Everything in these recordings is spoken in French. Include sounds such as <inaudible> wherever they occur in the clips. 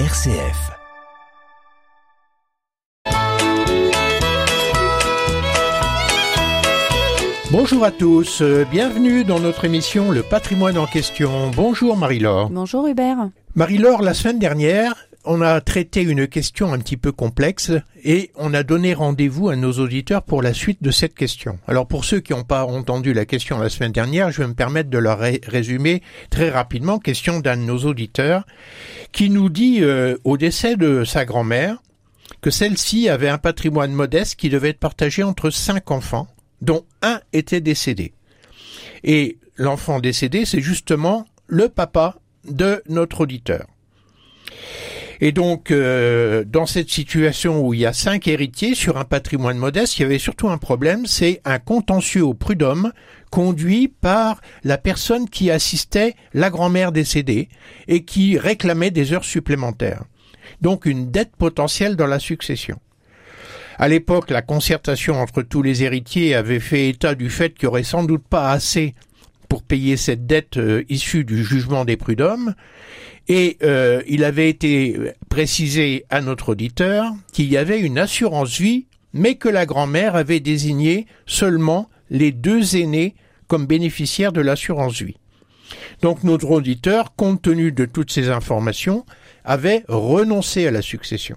RCF. Bonjour à tous, euh, bienvenue dans notre émission Le patrimoine en question. Bonjour Marie-Laure. Bonjour Hubert. Marie-Laure, la semaine dernière, on a traité une question un petit peu complexe et on a donné rendez-vous à nos auditeurs pour la suite de cette question. Alors pour ceux qui n'ont pas entendu la question la semaine dernière, je vais me permettre de leur résumer très rapidement question d'un de nos auditeurs qui nous dit euh, au décès de sa grand-mère que celle-ci avait un patrimoine modeste qui devait être partagé entre cinq enfants, dont un était décédé. Et l'enfant décédé, c'est justement le papa de notre auditeur. Et donc, euh, dans cette situation où il y a cinq héritiers sur un patrimoine modeste, il y avait surtout un problème, c'est un contentieux au prud'homme conduit par la personne qui assistait la grand-mère décédée et qui réclamait des heures supplémentaires. Donc une dette potentielle dans la succession. À l'époque, la concertation entre tous les héritiers avait fait état du fait qu'il n'y aurait sans doute pas assez pour payer cette dette euh, issue du jugement des prud'hommes, et euh, il avait été précisé à notre auditeur qu'il y avait une assurance vie, mais que la grand-mère avait désigné seulement les deux aînés comme bénéficiaires de l'assurance vie. Donc notre auditeur, compte tenu de toutes ces informations, avait renoncé à la succession.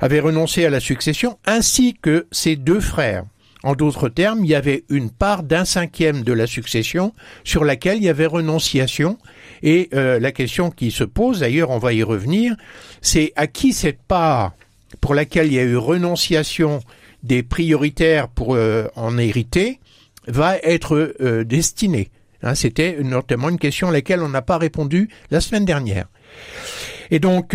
Avait renoncé à la succession ainsi que ses deux frères. En d'autres termes, il y avait une part d'un cinquième de la succession sur laquelle il y avait renonciation. Et euh, la question qui se pose, d'ailleurs, on va y revenir, c'est à qui cette part pour laquelle il y a eu renonciation des prioritaires pour euh, en hériter va être euh, destinée. Hein, C'était notamment une question à laquelle on n'a pas répondu la semaine dernière. Et donc,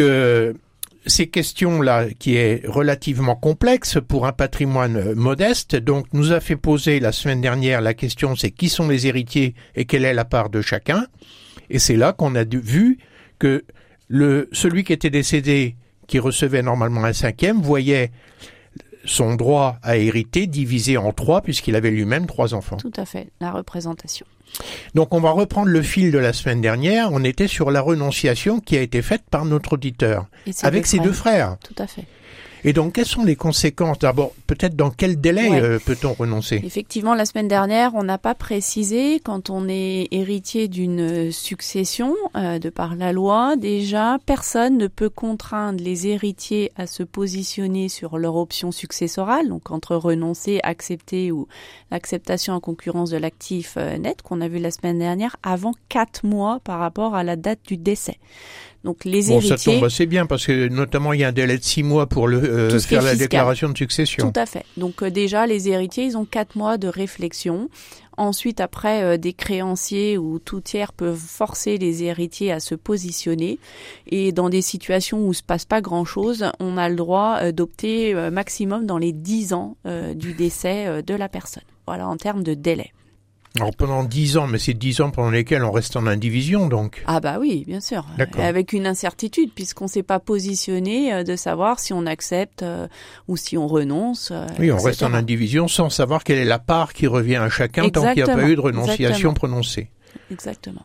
ces questions-là, qui est relativement complexe pour un patrimoine modeste, donc nous a fait poser la semaine dernière la question c'est qui sont les héritiers et quelle est la part de chacun. Et c'est là qu'on a vu que celui qui était décédé, qui recevait normalement un cinquième, voyait son droit à hériter divisé en trois puisqu'il avait lui-même trois enfants. Tout à fait, la représentation. Donc on va reprendre le fil de la semaine dernière. On était sur la renonciation qui a été faite par notre auditeur avec ses deux frères. Tout à fait. Et donc, quelles sont les conséquences D'abord, peut-être dans quel délai euh, peut-on renoncer? Effectivement, la semaine dernière, on n'a pas précisé quand on est héritier d'une succession euh, de par la loi. Déjà, personne ne peut contraindre les héritiers à se positionner sur leur option successorale, donc entre renoncer, accepter ou l'acceptation en concurrence de l'actif euh, net qu'on a vu la semaine dernière, avant quatre mois par rapport à la date du décès. Donc les héritiers. Bon, ça tombe assez bien parce que notamment il y a un délai de six mois pour le euh, faire la déclaration de succession. Tout à fait. Donc euh, déjà les héritiers ils ont quatre mois de réflexion. Ensuite, après, euh, des créanciers ou tout tiers peuvent forcer les héritiers à se positionner. Et dans des situations où il se passe pas grand-chose, on a le droit d'opter maximum dans les dix ans du décès de la personne. Voilà en termes de délai. Alors pendant dix ans, mais c'est dix ans pendant lesquels on reste en indivision, donc. Ah bah oui, bien sûr. Avec une incertitude, puisqu'on ne s'est pas positionné euh, de savoir si on accepte euh, ou si on renonce. Euh, oui, on reste en indivision sans savoir quelle est la part qui revient à chacun tant qu'il n'y a pas eu de renonciation prononcée. Exactement.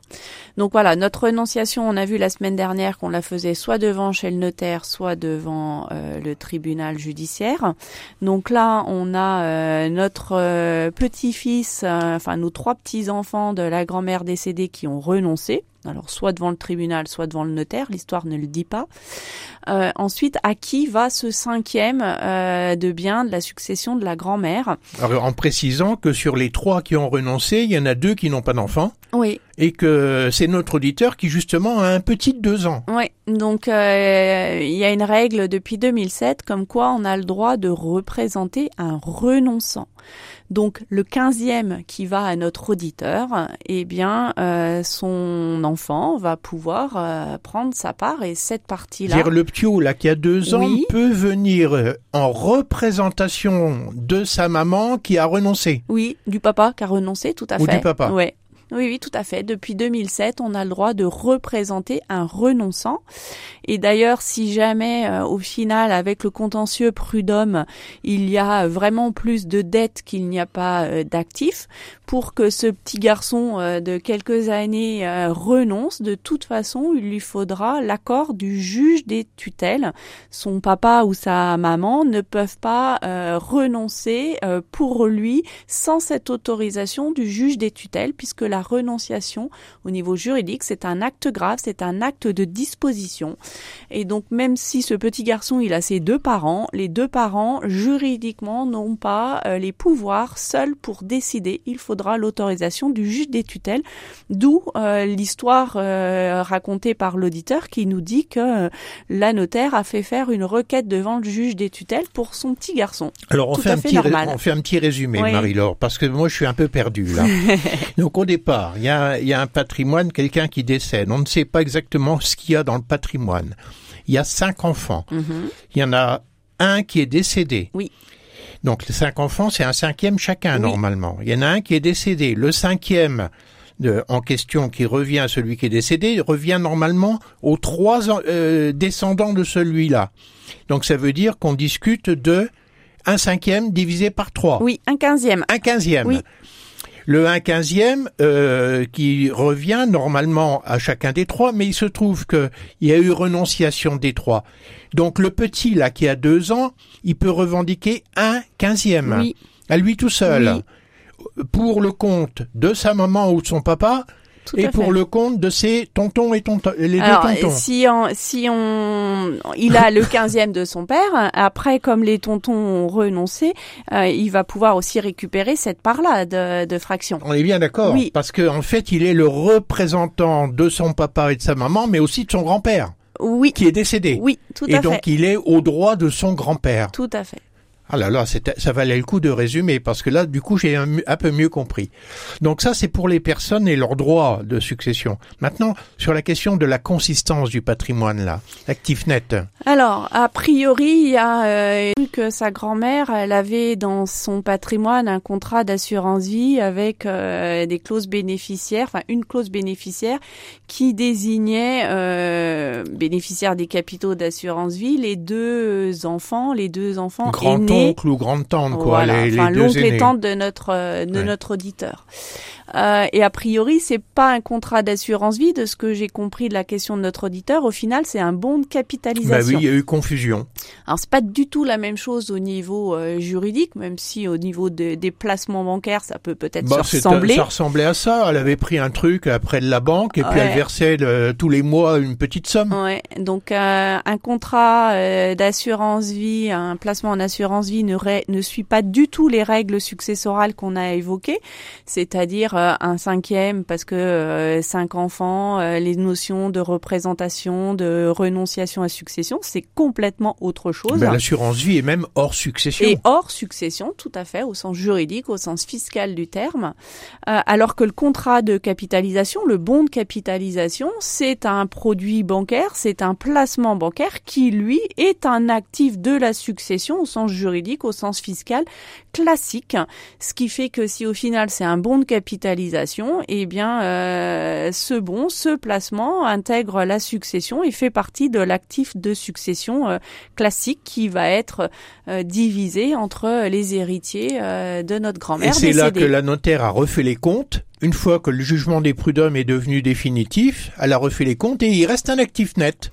Donc voilà, notre renonciation, on a vu la semaine dernière qu'on la faisait soit devant chez le notaire, soit devant euh, le tribunal judiciaire. Donc là, on a euh, notre euh, petit-fils, enfin nos trois petits-enfants de la grand-mère décédée qui ont renoncé. Alors soit devant le tribunal, soit devant le notaire, l'histoire ne le dit pas. Euh, ensuite, à qui va ce cinquième euh, de bien de la succession de la grand-mère? Alors en précisant que sur les trois qui ont renoncé, il y en a deux qui n'ont pas d'enfants. Oui. Et que c'est notre auditeur qui justement a un petit de deux ans. Oui. Donc euh, il y a une règle depuis 2007 comme quoi on a le droit de représenter un renonçant. Donc le quinzième qui va à notre auditeur, eh bien euh, son enfant va pouvoir euh, prendre sa part et cette partie-là. Le ptio là qui a deux ans peut venir en représentation de sa maman qui a renoncé. Oui, du papa qui a renoncé, tout à Ou fait. du papa. Ouais. Oui, oui, tout à fait. Depuis 2007, on a le droit de représenter un renonçant. Et d'ailleurs, si jamais, euh, au final, avec le contentieux prud'homme, il y a vraiment plus de dettes qu'il n'y a pas euh, d'actifs, pour que ce petit garçon euh, de quelques années renonce, de toute façon, il lui faudra l'accord du juge des tutelles. Son papa ou sa maman ne peuvent pas renoncer pour lui sans cette autorisation du juge des tutelles, puisque la renonciation au niveau juridique, c'est un acte grave, c'est un acte de disposition. Et donc même si ce petit garçon, il a ses deux parents, les deux parents, juridiquement, n'ont pas euh, les pouvoirs seuls pour décider. Il faudra l'autorisation du juge des tutelles, d'où euh, l'histoire euh, racontée par l'auditeur qui nous dit que la notaire a fait faire une requête devant le juge des tutelles pour son petit garçon. Alors on, fait un, petit on fait un petit résumé, Marie-Laure, parce que moi je suis un peu perdu là. <laughs> donc au départ, il y a, y a un patrimoine, quelqu'un qui décède. On ne sait pas exactement ce qu'il y a dans le patrimoine. Il y a cinq enfants. Mhm. Il y en a un qui est décédé. Oui. Donc les cinq enfants, c'est un cinquième chacun normalement. Il y en a un qui est décédé. Le cinquième de, en question qui revient à celui qui est décédé revient normalement aux trois euh, descendants de celui-là. Donc ça veut dire qu'on discute de un cinquième divisé par trois. Oui, un quinzième. Un quinzième. Oui. Le 1 quinzième euh, qui revient normalement à chacun des trois, mais il se trouve que il y a eu renonciation des trois. Donc le petit là qui a deux ans, il peut revendiquer un quinzième oui. à lui tout seul. Pour le compte de sa maman ou de son papa, et pour le compte de ses tontons et tontons, les deux tontons. Si on, si on, il a le quinzième de son père. Après, comme les tontons ont renoncé, euh, il va pouvoir aussi récupérer cette part-là de, de fraction. On est bien d'accord. Oui. Parce qu'en en fait, il est le représentant de son papa et de sa maman, mais aussi de son grand-père. Oui. Qui est décédé. Oui, tout à fait. Et donc, il est au droit de son grand-père. Tout à fait. Ah là là, ça valait le coup de résumer parce que là, du coup, j'ai un, peu mieux compris. Donc ça, c'est pour les personnes et leurs droits de succession. Maintenant, sur la question de la consistance du patrimoine, là, l'actif net. Alors, a priori, il y a euh, que sa grand-mère, elle avait dans son patrimoine un contrat d'assurance vie avec euh, des clauses bénéficiaires, enfin une clause bénéficiaire qui désignait euh, bénéficiaire des capitaux d'assurance vie les deux enfants, les deux enfants aînés oncle ou grande-tante, quoi. Voilà, les, enfin, l'oncle et tante de notre, euh, de notre auditeur. Euh, et a priori, c'est pas un contrat d'assurance vie, de ce que j'ai compris de la question de notre auditeur. Au final, c'est un bon de capitalisation. Bah oui, il y a eu confusion. Alors c'est pas du tout la même chose au niveau euh, juridique, même si au niveau des placements bancaires, ça peut peut-être bah, se ressembler. Ça ressemblait à ça. Elle avait pris un truc après de la banque et puis elle versait tous les mois une petite somme. Ouais. Donc euh, un contrat d'assurance vie, un placement en assurance vie ne, ne suit pas du tout les règles successorales qu'on a évoquées, c'est-à-dire euh, un cinquième parce que euh, cinq enfants, euh, les notions de représentation, de renonciation à succession, c'est complètement autre chose. Ben, L'assurance vie est même hors succession. Et hors succession, tout à fait, au sens juridique, au sens fiscal du terme. alors que le contrat de capitalisation, le bon de capitalisation, c'est un produit bancaire, c'est un placement bancaire qui, lui, est un actif de la succession au sens juridique, au sens fiscal classique. Ce qui fait que si au final c'est un bon de capitalisation, eh bien, euh, ce bon, ce placement intègre la succession et fait partie de l'actif de succession euh, classique qui va être euh, divisé entre les héritiers de notre grand-mère. Et c'est là que la notaire a refait les comptes. Une fois que le jugement des prud'hommes est devenu définitif, elle a refait les comptes et il reste un actif net.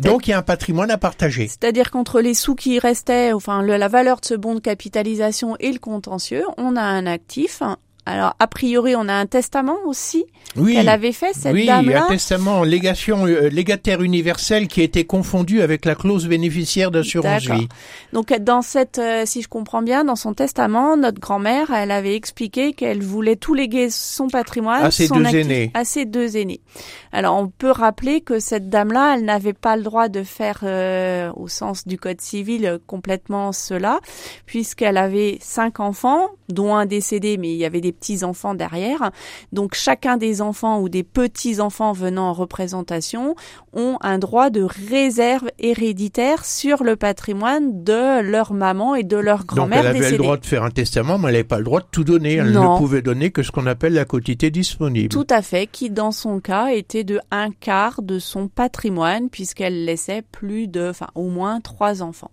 Donc il y a un patrimoine à partager. C'est-à-dire qu'entre les sous qui restaient, enfin la valeur de ce bon de capitalisation et le contentieux, on a un actif, alors, a priori, on a un testament aussi oui, qu'elle avait fait, cette dame-là. Oui, un testament légation, euh, légataire universel qui a été confondu avec la clause bénéficiaire d'assurance vie. Donc, dans cette, euh, si je comprends bien, dans son testament, notre grand-mère, elle avait expliqué qu'elle voulait tout léguer son patrimoine à ses deux aînés. À ses deux aînés. Alors, on peut rappeler que cette dame-là, elle n'avait pas le droit de faire, euh, au sens du code civil, complètement cela, puisqu'elle avait cinq enfants, dont un décédé, mais il y avait des petits-enfants derrière. Donc chacun des enfants ou des petits-enfants venant en représentation ont un droit de réserve héréditaire sur le patrimoine de leur maman et de leur grand-mère Donc elle avait le droit de faire un testament, mais elle n'avait pas le droit de tout donner. Elle ne pouvait donner que ce qu'on appelle la quotité disponible. Tout à fait, qui dans son cas était de un quart de son patrimoine puisqu'elle laissait plus de, enfin au moins trois enfants.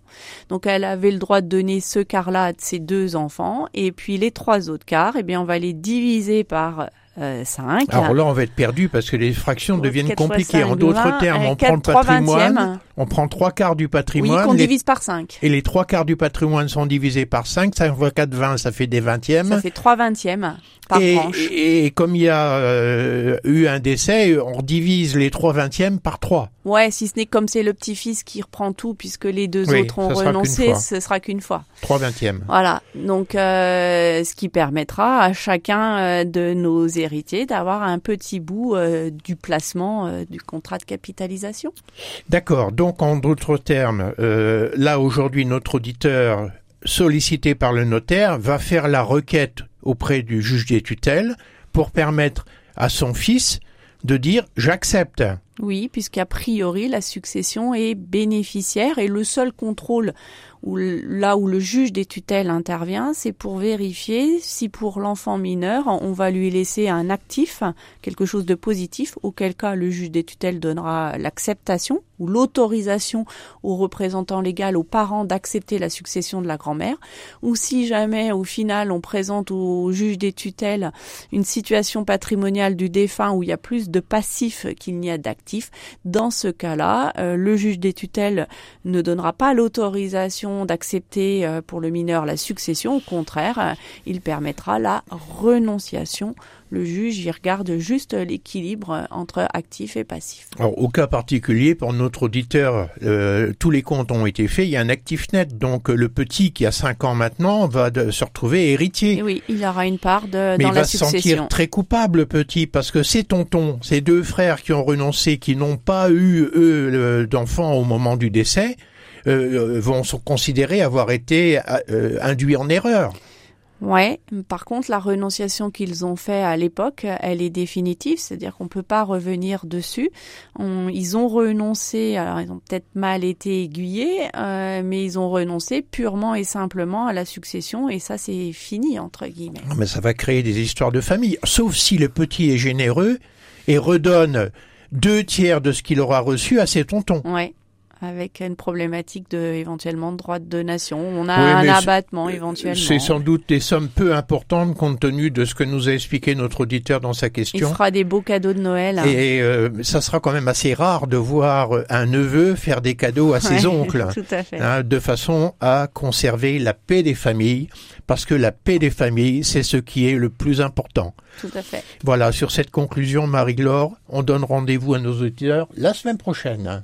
Donc elle avait le droit de donner ce quart-là à ses deux enfants et puis les trois autres quarts, eh bien on va les diviser par 5. Euh, Alors là, on va être perdu parce que les fractions deviennent compliquées. en d'autres termes, on prend le patrimoine, on prend trois quarts du patrimoine. Oui, qu'on divise par 5. Et les trois quarts du patrimoine sont divisés par 5. 5 fois 4, 20, ça fait des vingtièmes. Ça fait trois vingtièmes par et, branche. Et, comme il y a euh, eu un décès, on divise les trois vingtièmes par 3. Ouais, si ce n'est comme c'est le petit-fils qui reprend tout, puisque les deux autres ont renoncé, ce sera qu'une fois. Trois vingtièmes. Voilà. Donc, euh, ce qui permettra à chacun euh, de nos héritiers d'avoir un petit bout euh, du placement du contrat de capitalisation. D'accord. Donc, en d'autres termes, là aujourd'hui, notre auditeur sollicité par le notaire va faire la requête auprès du juge des tutelles pour permettre à son fils de dire j'accepte. Oui, puisqu'a priori la succession est bénéficiaire et le seul contrôle où, là où le juge des tutelles intervient, c'est pour vérifier si pour l'enfant mineur, on va lui laisser un actif, quelque chose de positif, auquel cas le juge des tutelles donnera l'acceptation ou l'autorisation au représentant légal, aux parents d'accepter la succession de la grand-mère, ou si jamais au final on présente au juge des tutelles une situation patrimoniale du défunt où il y a plus de passifs qu'il n'y a d'actifs, dans ce cas-là, euh, le juge des tutelles ne donnera pas l'autorisation d'accepter euh, pour le mineur la succession. Au contraire, euh, il permettra la renonciation. Le juge y regarde juste l'équilibre euh, entre actif et passif. Alors, au cas particulier, pour notre auditeur, tous les comptes ont été faits. Il y a un actif net, donc le petit qui a 5 ans maintenant va se retrouver héritier. oui, il aura une part de, Mais dans il la va se sentir très coupable, petit, parce que ces tontons, ces deux frères qui ont renoncé, qui n'ont pas eu eux d'enfants au moment du décès, euh, vont se considérer avoir été euh, induits en erreur. Ouais. Par contre, la renonciation qu'ils ont fait à l'époque, elle est définitive, c'est-à-dire qu'on peut pas revenir dessus. ils ont renoncé, alors ils ont peut-être mal été aiguillés, euh, mais ils ont renoncé purement et simplement à la succession, et ça c'est fini entre guillemets. Mais ça va créer des histoires de famille, sauf si le petit est généreux et redonne deux tiers de ce qu'il aura reçu à ses tontons. Ouais avec une problématique de éventuellement de droit de donation. On a un abattement éventuellement. C'est sans doute des sommes peu importantes compte tenu de ce que nous a expliqué notre auditeur dans sa question. Il fera des beaux cadeaux de Noël. Hein. Et euh, ça sera quand même assez rare de voir un neveu faire des cadeaux à ses <laughs> oncles, tout à fait. Hein, de façon à conserver la paix des familles, parce que la paix des familles, c'est ce qui est le plus important. Tout à fait. Voilà, sur cette conclusion, Marie-Laure, on donne rendez-vous à nos auditeurs la semaine prochaine.